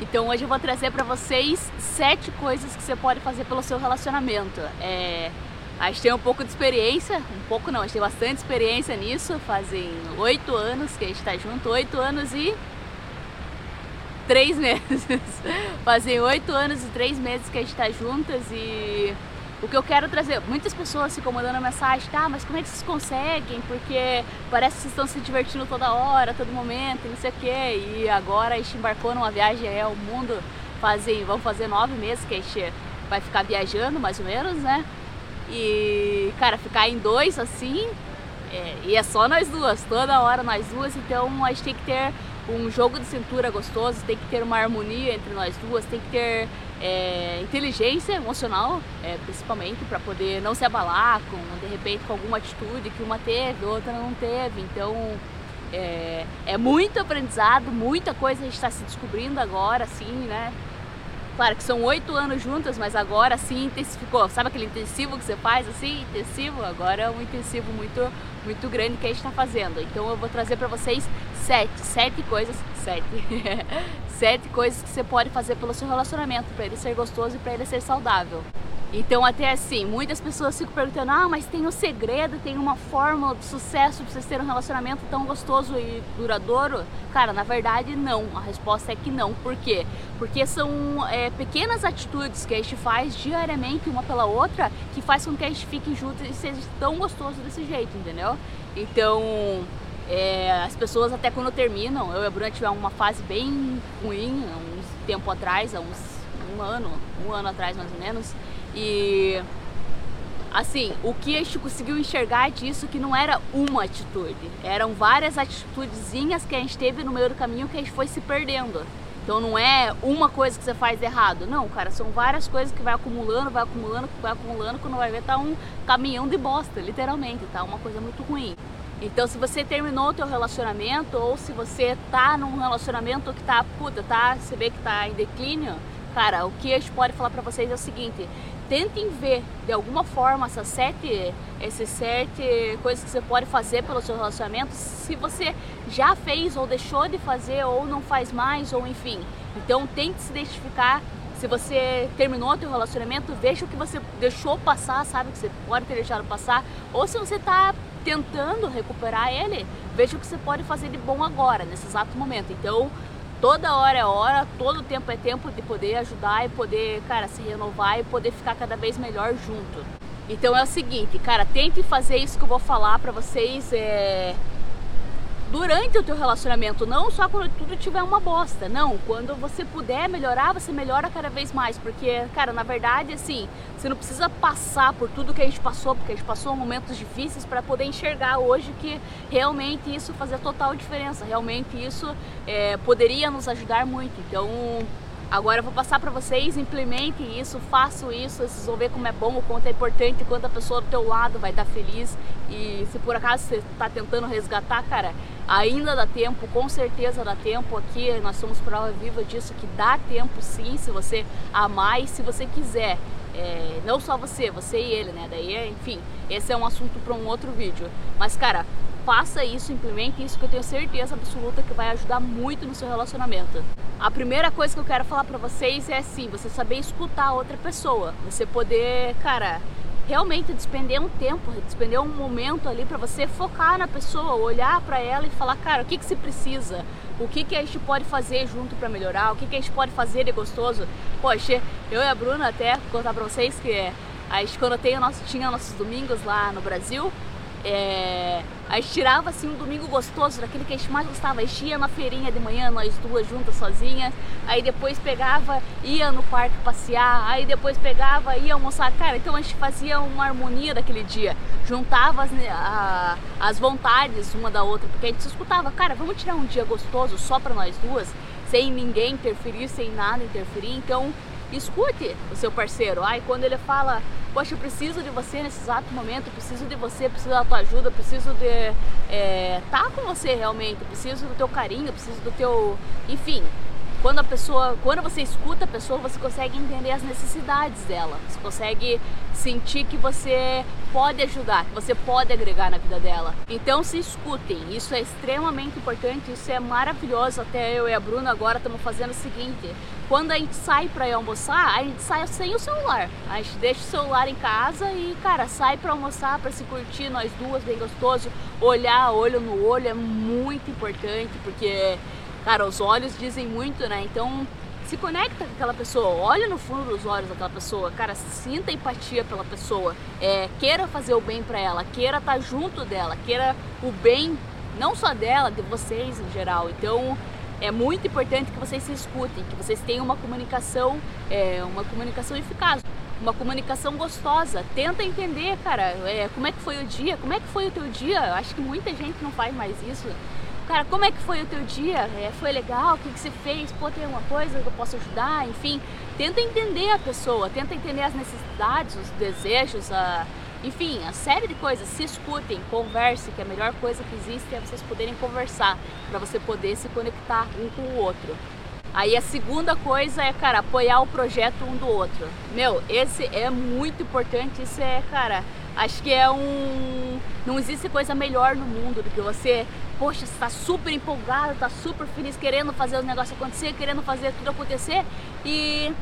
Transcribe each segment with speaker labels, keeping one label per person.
Speaker 1: Então hoje eu vou trazer para vocês sete coisas que você pode fazer pelo seu relacionamento. É, a gente tem um pouco de experiência, um pouco não, a gente tem bastante experiência nisso. Fazem oito anos que a gente está junto, oito anos e três meses. Fazem oito anos e três meses que a gente está juntas e o que eu quero trazer, muitas pessoas ficam mandando mensagem, tá, mas como é que vocês conseguem? Porque parece que vocês estão se divertindo toda hora, todo momento, não sei o quê. E agora a gente embarcou numa viagem é o mundo, fazem, vamos fazer nove meses que a gente vai ficar viajando, mais ou menos, né? E, cara, ficar em dois assim, é, e é só nós duas, toda hora nós duas, então a gente tem que ter um jogo de cintura gostoso, tem que ter uma harmonia entre nós duas, tem que ter é, inteligência emocional, é, principalmente, para poder não se abalar com, de repente, com alguma atitude que uma teve, outra não teve. Então, é, é muito aprendizado, muita coisa a gente está se descobrindo agora, assim, né? Claro que são oito anos juntas, mas agora sim intensificou. Sabe aquele intensivo que você faz assim, intensivo? Agora é um intensivo muito, muito grande que a gente está fazendo. Então eu vou trazer para vocês sete, sete coisas, sete, sete coisas que você pode fazer pelo seu relacionamento para ele ser gostoso e para ele ser saudável. Então, até assim, muitas pessoas ficam perguntando: ah, mas tem um segredo, tem uma fórmula de sucesso para vocês terem um relacionamento tão gostoso e duradouro? Cara, na verdade, não. A resposta é que não. Por quê? Porque são é, pequenas atitudes que a gente faz diariamente, uma pela outra, que faz com que a gente fique junto e seja tão gostoso desse jeito, entendeu? Então, é, as pessoas até quando terminam, eu e a Bruna tivemos uma fase bem ruim, há uns tempo atrás, há uns um ano, um ano atrás mais ou menos, e assim, o que a gente conseguiu enxergar disso que não era uma atitude, eram várias atitudezinhas que a gente teve no meio do caminho que a gente foi se perdendo. Então não é uma coisa que você faz errado, não, cara, são várias coisas que vai acumulando, vai acumulando, vai acumulando, quando vai ver tá um caminhão de bosta, literalmente, tá uma coisa muito ruim. Então se você terminou o teu relacionamento ou se você tá num relacionamento que tá, puta, tá, você vê que tá em declínio, cara, o que a gente pode falar para vocês é o seguinte: tentem ver de alguma forma essas sete, esses sete coisas que você pode fazer pelo seu relacionamento, se você já fez ou deixou de fazer ou não faz mais ou enfim. Então tente se identificar. Se você terminou o seu relacionamento, veja o que você deixou passar, sabe que você pode ter deixado passar, ou se você está tentando recuperar ele, veja o que você pode fazer de bom agora, nesse exato momento. Então, toda hora é hora, todo tempo é tempo de poder ajudar e poder, cara, se renovar e poder ficar cada vez melhor junto. Então é o seguinte, cara, tente fazer isso que eu vou falar para vocês é, durante o teu relacionamento, não só quando tudo tiver uma bosta, não, quando você puder melhorar, você melhora cada vez mais, porque, cara, na verdade, assim, você não precisa passar por tudo que a gente passou, porque a gente passou momentos difíceis para poder enxergar hoje que realmente isso fazia total diferença, realmente isso é, poderia nos ajudar muito, então Agora eu vou passar para vocês, implemente isso, façam isso, vocês vão ver como é bom, o quanto é importante, quanto a pessoa do teu lado vai estar feliz. E se por acaso você está tentando resgatar, cara, ainda dá tempo, com certeza dá tempo aqui, nós somos prova viva disso, que dá tempo sim, se você amar e se você quiser. É, não só você, você e ele, né? Daí, enfim, esse é um assunto para um outro vídeo. Mas, cara, faça isso, implemente isso que eu tenho certeza absoluta que vai ajudar muito no seu relacionamento. A primeira coisa que eu quero falar para vocês é assim, você saber escutar a outra pessoa, você poder, cara, realmente despender um tempo, despender um momento ali para você focar na pessoa, olhar para ela e falar, cara, o que que se precisa? O que que a gente pode fazer junto para melhorar? O que que a gente pode fazer de gostoso? Poxa, eu e a Bruna até contar para vocês que a gente quando tem nosso, tinha nossos domingos lá no Brasil, é, a gente tirava assim um domingo gostoso, daquele que a gente mais gostava. A gente ia na feirinha de manhã, nós duas juntas sozinhas. Aí depois pegava, ia no parque passear. Aí depois pegava, ia almoçar. Cara, então a gente fazia uma harmonia daquele dia. Juntava as, a, as vontades uma da outra, porque a gente se escutava. Cara, vamos tirar um dia gostoso só para nós duas, sem ninguém interferir, sem nada interferir. Então escute o seu parceiro. Ai, quando ele fala, poxa, eu preciso de você nesse exato momento, preciso de você, preciso da tua ajuda, preciso de é, tá com você realmente, preciso do teu carinho, preciso do teu. Enfim, quando a pessoa, quando você escuta a pessoa, você consegue entender as necessidades dela. Você consegue sentir que você pode ajudar, que você pode agregar na vida dela. Então se escutem, isso é extremamente importante, isso é maravilhoso. Até eu e a Bruna agora estamos fazendo o seguinte: quando a gente sai para almoçar, a gente sai sem o celular. A gente deixa o celular em casa e, cara, sai para almoçar, para se curtir nós duas, bem gostoso. Olhar olho no olho é muito importante, porque, cara, os olhos dizem muito, né? Então, se conecta com aquela pessoa, olha no fundo dos olhos daquela pessoa, cara, sinta empatia pela pessoa, é, queira fazer o bem para ela, queira estar tá junto dela, queira o bem não só dela, de vocês em geral. Então, é muito importante que vocês se escutem, que vocês tenham uma comunicação, é, uma comunicação eficaz, uma comunicação gostosa. Tenta entender, cara, é, como é que foi o dia, como é que foi o teu dia. Acho que muita gente não faz mais isso. Cara, como é que foi o teu dia? É, foi legal? O que, que você fez? Pô, tem alguma coisa que eu posso ajudar? Enfim, tenta entender a pessoa, tenta entender as necessidades, os desejos, a enfim, a série de coisas, se escutem, conversem, que a melhor coisa que existe é vocês poderem conversar, para você poder se conectar um com o outro. Aí a segunda coisa é, cara, apoiar o projeto um do outro. Meu, esse é muito importante, isso é, cara, acho que é um. Não existe coisa melhor no mundo do que você, poxa, está super empolgado, está super feliz, querendo fazer o negócio acontecer, querendo fazer tudo acontecer e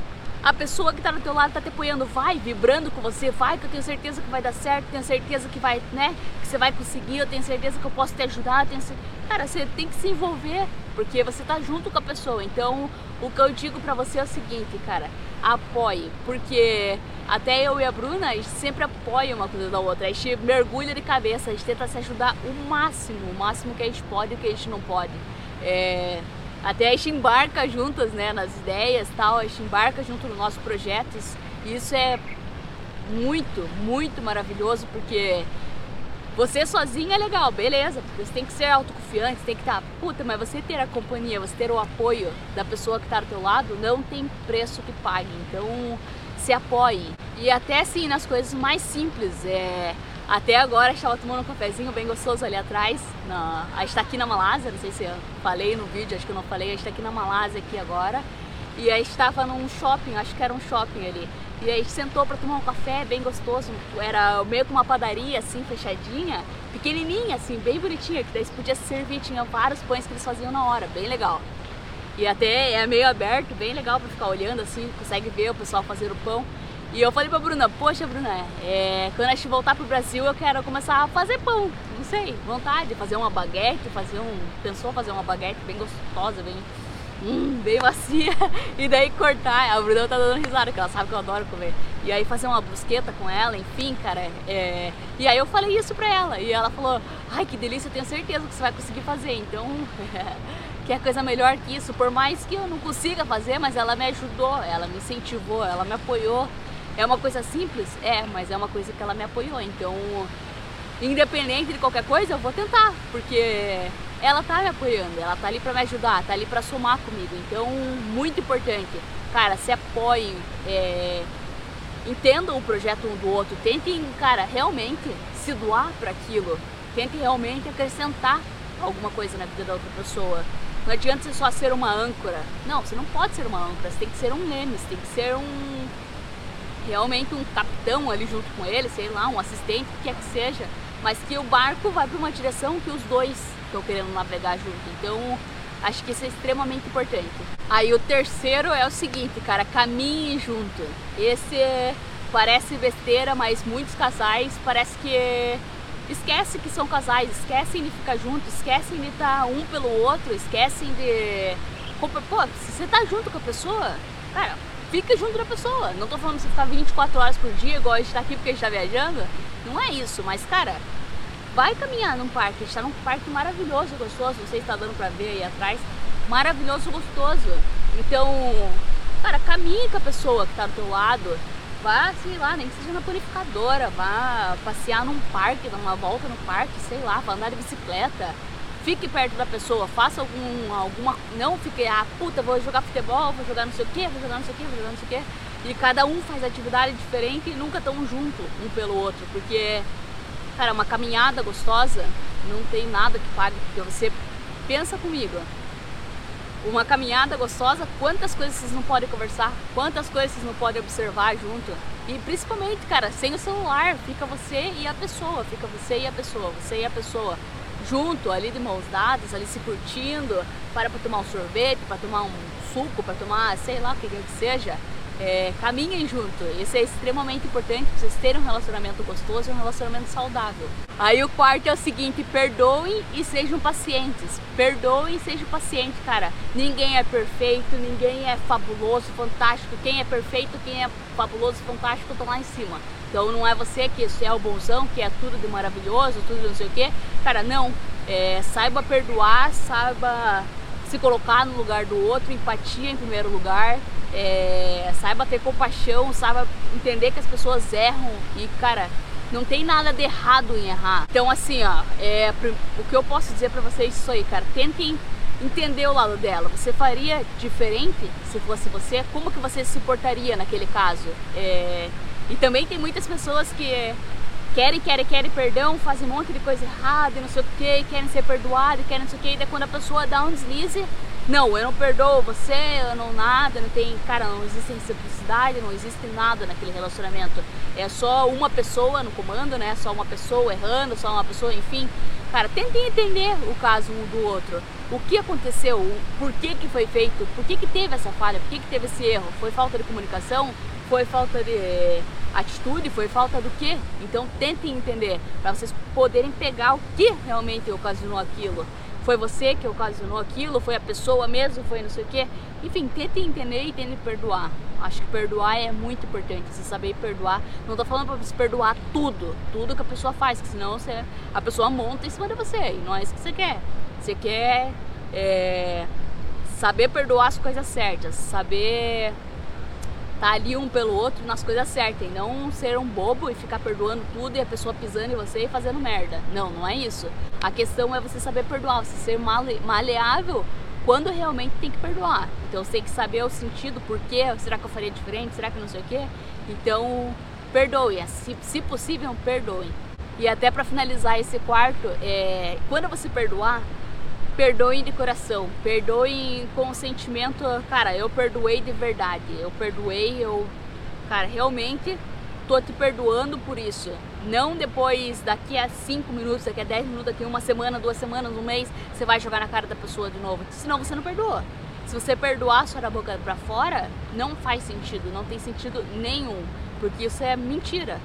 Speaker 1: a pessoa que está do teu lado está te apoiando, vai vibrando com você, vai que eu tenho certeza que vai dar certo, tenho certeza que vai, né, que você vai conseguir, eu tenho certeza que eu posso te ajudar, tenho cara, você tem que se envolver, porque você está junto com a pessoa. Então, o que eu digo para você é o seguinte, cara, apoie, porque até eu e a Bruna, a gente sempre apoia uma coisa da outra, a gente mergulha de cabeça, a gente tenta se ajudar o máximo, o máximo que a gente pode e o que a gente não pode. É, até a gente embarca juntas, né, nas ideias tal, a gente embarca junto no nosso projeto. Isso é muito, muito maravilhoso, porque você sozinho é legal, beleza, porque você tem que ser autoconfiante, você tem que estar, tá, puta, mas você ter a companhia, você ter o apoio da pessoa que está do teu lado, não tem preço que pague. Então, se apoie. E até assim, nas coisas mais simples, é até agora estava tomando um cafezinho bem gostoso ali atrás. Na, a gente está aqui na Malásia, não sei se eu falei no vídeo, acho que eu não falei, a gente está aqui na Malásia aqui agora. E a gente estava num shopping, acho que era um shopping ali. E aí a gente sentou para tomar um café bem gostoso. Era meio que uma padaria assim, fechadinha, pequenininha assim, bem bonitinha, que daí você podia servir, tinha vários pães que eles faziam na hora, bem legal. E até é meio aberto, bem legal para ficar olhando assim, consegue ver o pessoal fazer o pão. E eu falei pra Bruna, poxa Bruna, é, quando a gente voltar pro Brasil eu quero começar a fazer pão, não sei, vontade, fazer uma baguete, fazer um. Pensou fazer uma baguete bem gostosa, bem. Hum, bem macia, e daí cortar. A Bruna tá dando risada, porque ela sabe que eu adoro comer. E aí fazer uma brusqueta com ela, enfim, cara. É... E aí eu falei isso pra ela, e ela falou, ai que delícia, eu tenho certeza que você vai conseguir fazer. Então, que é coisa melhor que isso, por mais que eu não consiga fazer, mas ela me ajudou, ela me incentivou, ela me apoiou. É uma coisa simples? É, mas é uma coisa que ela me apoiou. Então, independente de qualquer coisa, eu vou tentar, porque ela tá me apoiando, ela tá ali para me ajudar, tá ali para somar comigo. Então, muito importante, cara, se apoiem, é, entendam o projeto um do outro, tentem, cara, realmente se doar para aquilo, tentem realmente acrescentar alguma coisa na vida da outra pessoa. Não adianta você só ser uma âncora. Não, você não pode ser uma âncora, você tem que ser um leme, você tem que ser um realmente um capitão ali junto com ele, sei lá, um assistente, o que quer que seja, mas que o barco vai para uma direção que os dois estão querendo navegar junto. Então, acho que isso é extremamente importante. Aí o terceiro é o seguinte, cara, caminhe junto. Esse é, parece besteira, mas muitos casais parece que esquecem que são casais, esquecem de ficar junto, esquecem de estar um pelo outro, esquecem de. Pô, se você tá junto com a pessoa, cara, fica junto da pessoa. Não tô falando pra você ficar 24 horas por dia, igual a gente tá aqui porque a gente tá viajando. Não é isso, mas cara, vai caminhar num parque. A gente tá num parque maravilhoso, gostoso. Não sei se tá dando pra ver aí atrás. Maravilhoso, gostoso. Então, cara, caminhe com a pessoa que tá do teu lado. Vá, sei lá, nem que seja na purificadora, vá passear num parque, dar uma volta no parque, sei lá, vá andar de bicicleta fique perto da pessoa, faça algum, alguma. Não fique, ah, puta, vou jogar futebol, vou jogar não sei o que, vou jogar não sei o que, vou jogar não sei o que. E cada um faz atividade diferente e nunca tão junto um pelo outro. Porque, cara, uma caminhada gostosa não tem nada que pague. Porque você pensa comigo. uma caminhada gostosa, quantas coisas vocês não podem conversar, quantas coisas vocês não podem observar junto. E principalmente, cara, sem o celular, fica você e a pessoa, fica você e a pessoa, você e a pessoa junto, ali de mãos dadas, ali se curtindo, para para tomar um sorvete, para tomar um suco, para tomar, sei lá o que quer que seja é, caminhem junto. Isso é extremamente importante para vocês terem um relacionamento gostoso e um relacionamento saudável. Aí o quarto é o seguinte: perdoem e sejam pacientes. Perdoem e sejam pacientes, cara. Ninguém é perfeito, ninguém é fabuloso, fantástico. Quem é perfeito, quem é fabuloso, fantástico, estão lá em cima. Então não é você que é o bonzão, que é tudo de maravilhoso, tudo de não sei o quê. Cara, não. É, saiba perdoar, saiba se colocar no lugar do outro, empatia em primeiro lugar é, saiba ter compaixão, saiba entender que as pessoas erram e, cara, não tem nada de errado em errar. Então, assim, ó, é, o que eu posso dizer para vocês é isso aí, cara, tentem entender o lado dela. Você faria diferente se fosse você? Como que você se portaria naquele caso? É, e também tem muitas pessoas que querem, querem, querem perdão, fazem um monte de coisa errada e não sei o que, querem ser perdoados, querem não sei o que, e daí quando a pessoa dá um deslize, não, eu não perdoo você, eu não nada, não tem, cara, não existe reciprocidade, não existe nada naquele relacionamento. É só uma pessoa no comando, né? Só uma pessoa errando, só uma pessoa, enfim. Cara, tentem entender o caso um do outro. O que aconteceu, por que que foi feito, por que que teve essa falha, por que que teve esse erro? Foi falta de comunicação? Foi falta de eh, atitude? Foi falta do quê? Então tentem entender, para vocês poderem pegar o que realmente ocasionou aquilo. Foi você que ocasionou aquilo? Foi a pessoa mesmo? Foi não sei o quê? Enfim, tente entender e tente perdoar. Acho que perdoar é muito importante, você saber perdoar. Não tô falando pra você perdoar tudo, tudo que a pessoa faz, que senão você, a pessoa monta em cima de você e não é isso que você quer. Você quer é, saber perdoar as coisas certas, saber tá ali um pelo outro nas coisas certas e não ser um bobo e ficar perdoando tudo e a pessoa pisando em você e fazendo merda. Não, não é isso. A questão é você saber perdoar, você ser male maleável quando realmente tem que perdoar. Então você tem que saber o sentido, por quê, será que eu faria diferente, será que não sei o quê. Então, perdoe, se, se possível, perdoe. E até para finalizar esse quarto, é, quando você perdoar, perdoe de coração, perdoe com o sentimento, cara, eu perdoei de verdade, eu perdoei, eu, cara, realmente tô te perdoando por isso. Não depois, daqui a 5 minutos, daqui a 10 minutos, daqui a uma semana, duas semanas, um mês, você vai jogar na cara da pessoa de novo. Senão você não perdoa. Se você perdoar só da boca pra fora, não faz sentido, não tem sentido nenhum. Porque isso é mentira.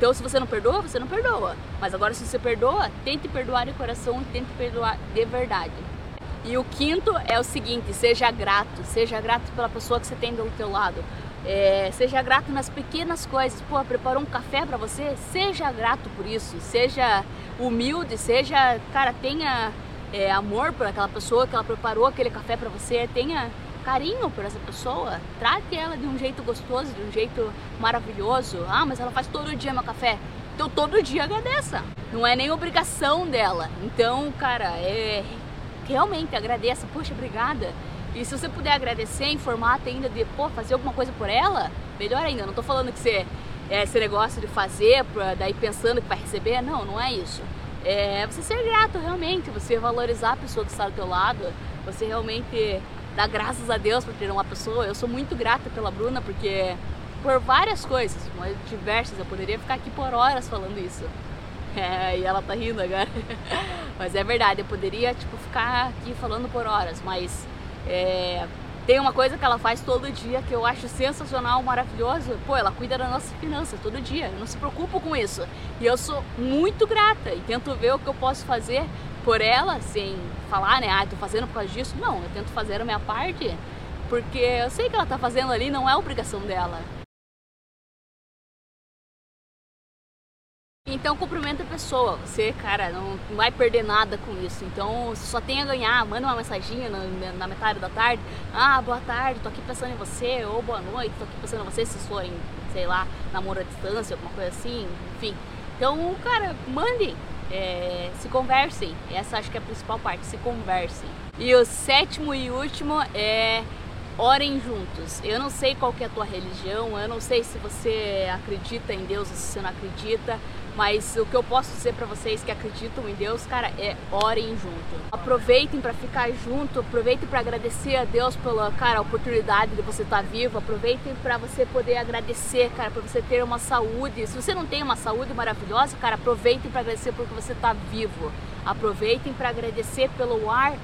Speaker 1: Então, se você não perdoa, você não perdoa. Mas agora, se você perdoa, tente perdoar de coração, tente perdoar de verdade. E o quinto é o seguinte: seja grato, seja grato pela pessoa que você tem do teu lado. É, seja grato nas pequenas coisas. Pô, preparou um café para você? Seja grato por isso. Seja humilde, seja, cara, tenha é, amor por aquela pessoa que ela preparou aquele café para você. Tenha carinho por essa pessoa, trate ela de um jeito gostoso, de um jeito maravilhoso. Ah, mas ela faz todo dia meu café. Então todo dia agradeça. Não é nem obrigação dela. Então, cara, é realmente agradeça. Poxa, obrigada. E se você puder agradecer em formato ainda de, pô, fazer alguma coisa por ela, melhor ainda. Não tô falando que você é esse negócio de fazer, pra, daí pensando que vai receber. Não, não é isso. É você ser grato realmente, você valorizar a pessoa que está do teu lado, você realmente dar graças a Deus por ter uma pessoa. Eu sou muito grata pela Bruna porque por várias coisas, diversas, eu poderia ficar aqui por horas falando isso. É, e ela tá rindo agora. mas é verdade, eu poderia tipo ficar aqui falando por horas, mas é, tem uma coisa que ela faz todo dia que eu acho sensacional, maravilhoso. Pô, ela cuida da nossa finança todo dia. Eu não se preocupo com isso. E eu sou muito grata e tento ver o que eu posso fazer por ela, sem falar, né, ah, tô fazendo por causa disso. Não, eu tento fazer a minha parte, porque eu sei que ela tá fazendo ali, não é obrigação dela. Então cumprimenta a pessoa, você, cara, não, vai perder nada com isso. Então você só tem a ganhar, manda uma mensaginha na, na, metade da tarde, ah, boa tarde, tô aqui pensando em você, ou boa noite, tô aqui pensando em você, se forem, sei lá, namoro à distância, alguma coisa assim, enfim. Então, cara, mandem, é, se conversem. Essa acho que é a principal parte, se conversem. E o sétimo e último é orem juntos. Eu não sei qual é a tua religião, eu não sei se você acredita em Deus ou se você não acredita, mas o que eu posso dizer para vocês que acreditam em Deus, cara, é orem junto. Aproveitem para ficar junto, aproveitem para agradecer a Deus pela, cara, oportunidade de você estar tá vivo, aproveitem para você poder agradecer, cara, para você ter uma saúde. Se você não tem uma saúde maravilhosa, cara, aproveitem para agradecer porque você está vivo. Aproveitem para agradecer pelo ar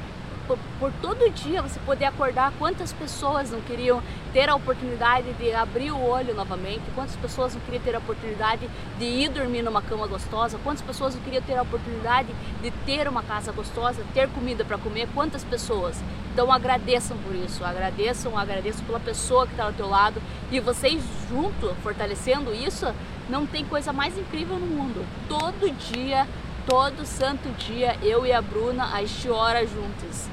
Speaker 1: por, por, todo dia você poder acordar, quantas pessoas não queriam ter a oportunidade de abrir o olho novamente, quantas pessoas não queriam ter a oportunidade de ir dormir numa cama gostosa, quantas pessoas não queriam ter a oportunidade de ter uma casa gostosa, ter comida para comer, quantas pessoas. Então agradeçam por isso, agradeçam, agradeçam pela pessoa que está ao teu lado e vocês junto, fortalecendo isso, não tem coisa mais incrível no mundo. Todo dia todo santo dia eu e a Bruna gente ora juntas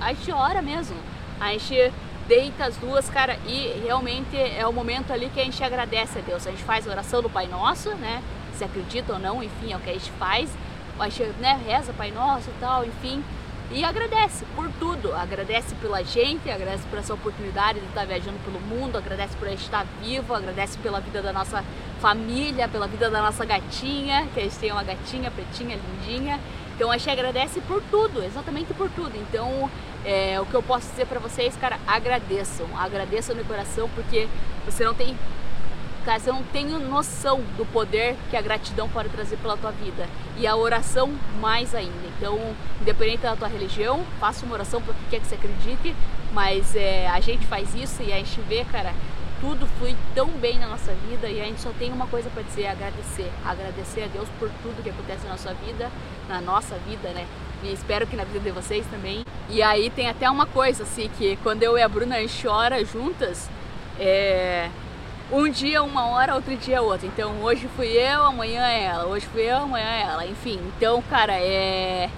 Speaker 1: a gente ora mesmo. A gente deita as duas, cara, e realmente é o momento ali que a gente agradece a Deus. A gente faz a oração do Pai Nosso, né? Se acredita ou não, enfim, é o que a gente faz. A gente né, reza Pai Nosso e tal, enfim. E agradece por tudo, agradece pela gente, agradece por essa oportunidade de estar viajando pelo mundo, agradece por a gente estar vivo, agradece pela vida da nossa família, pela vida da nossa gatinha, que a gente tem uma gatinha pretinha, lindinha. Então a gente agradece por tudo, exatamente por tudo. Então é, o que eu posso dizer para vocês, cara, agradeçam, agradeçam no coração porque você não tem, cara, você não tem noção do poder que a gratidão pode trazer pela tua vida e a oração mais ainda. Então, independente da tua religião, faça uma oração para o que quer que você acredite, mas é, a gente faz isso e a gente vê, cara, tudo flui tão bem na nossa vida e a gente só tem uma coisa para dizer, agradecer. Agradecer a Deus por tudo que acontece na nossa vida, na nossa vida, né? E espero que na vida de vocês também. E aí tem até uma coisa assim, que quando eu e a Bruna a gente chora juntas, é... um dia uma hora, outro dia outra. Então hoje fui eu, amanhã é ela, hoje fui eu, amanhã é ela. Enfim, então, cara, é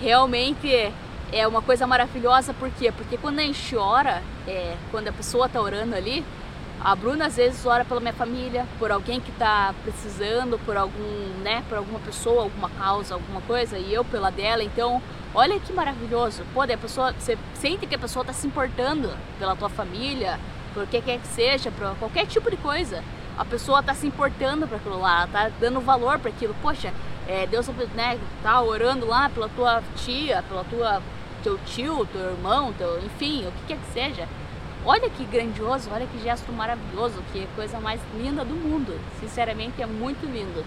Speaker 1: realmente é uma coisa maravilhosa, por quê? Porque quando a gente ora, é, quando a pessoa tá orando ali, a Bruna às vezes ora pela minha família, por alguém que está precisando, por algum, né, por alguma pessoa, alguma causa, alguma coisa, e eu pela dela. Então, olha que maravilhoso. Pô, a pessoa, você sente que a pessoa está se importando pela tua família, por que quer que seja, por qualquer tipo de coisa. A pessoa está se importando para aquilo lá, está dando valor para aquilo. Poxa, é, Deus né, tá orando lá pela tua tia, pela tua teu tio, teu irmão, teu, enfim, o que quer que seja Olha que grandioso, olha que gesto maravilhoso, que coisa mais linda do mundo. Sinceramente é muito lindo.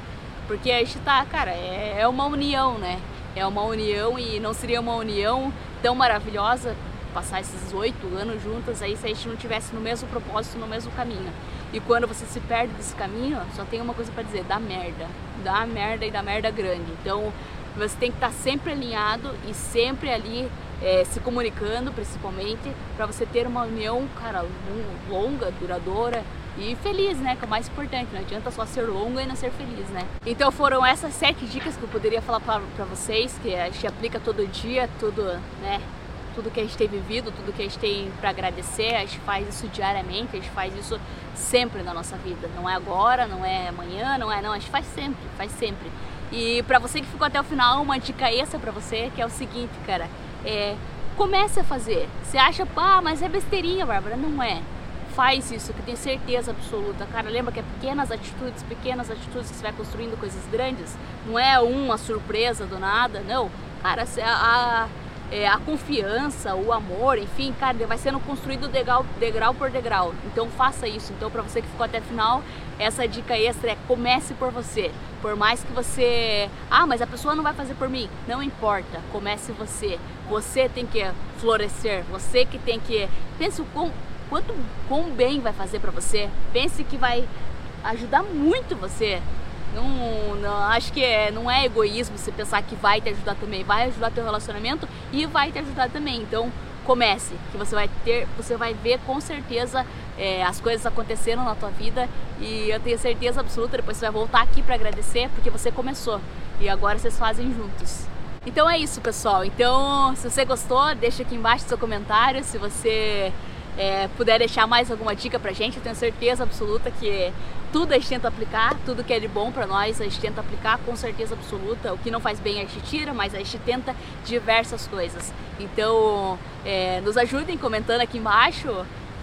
Speaker 1: Porque a gente tá, cara, é, é uma união, né? É uma união e não seria uma união tão maravilhosa passar esses oito anos juntas aí se a gente não tivesse no mesmo propósito, no mesmo caminho. E quando você se perde desse caminho, só tem uma coisa para dizer, dá merda. Dá merda e dá merda grande. Então você tem que estar tá sempre alinhado e sempre ali é, se comunicando, principalmente, para você ter uma união, cara, longa, duradoura e feliz, né? Que é o mais importante. Não adianta só ser longa e não ser feliz, né? Então foram essas sete dicas que eu poderia falar para vocês, que a gente aplica todo dia, tudo, né? Tudo que a gente tem vivido, tudo que a gente tem para agradecer, a gente faz isso diariamente, a gente faz isso sempre na nossa vida. Não é agora, não é amanhã, não é não, a gente faz sempre, faz sempre. E para você que ficou até o final, uma dica extra para você, que é o seguinte, cara, é, comece a fazer. Você acha, ah, mas é besteirinha, Bárbara. Não é. Faz isso, que tenho certeza absoluta. Cara, lembra que é pequenas atitudes, pequenas atitudes que você vai construindo coisas grandes. Não é uma surpresa do nada, não. Cara, a, a é, a confiança, o amor, enfim, cara, vai sendo construído degrau, degrau por degrau. Então faça isso. Então, para você que ficou até o final, essa dica extra é comece por você. Por mais que você, ah, mas a pessoa não vai fazer por mim. Não importa, comece você. Você tem que florescer. Você que tem que pense o quão, quanto quão bem vai fazer para você. Pense que vai ajudar muito você não, não, acho que é, não é egoísmo você pensar que vai te ajudar também, vai ajudar teu relacionamento e vai te ajudar também. Então comece, que você vai ter, você vai ver com certeza é, as coisas acontecendo na tua vida e eu tenho certeza absoluta, depois você vai voltar aqui para agradecer porque você começou e agora vocês fazem juntos. Então é isso, pessoal. Então, se você gostou, deixa aqui embaixo seu comentário. Se você é, puder deixar mais alguma dica pra gente, eu tenho certeza absoluta que tudo a gente tenta aplicar, tudo que é de bom para nós a gente tenta aplicar com certeza absoluta. O que não faz bem a gente tira, mas a gente tenta diversas coisas. Então, é, nos ajudem comentando aqui embaixo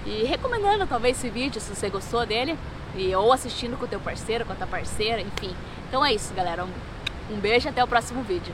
Speaker 1: e recomendando talvez esse vídeo se você gostou dele e, ou assistindo com o teu parceiro, com a tua parceira, enfim. Então é isso, galera. Um, um beijo até o próximo vídeo.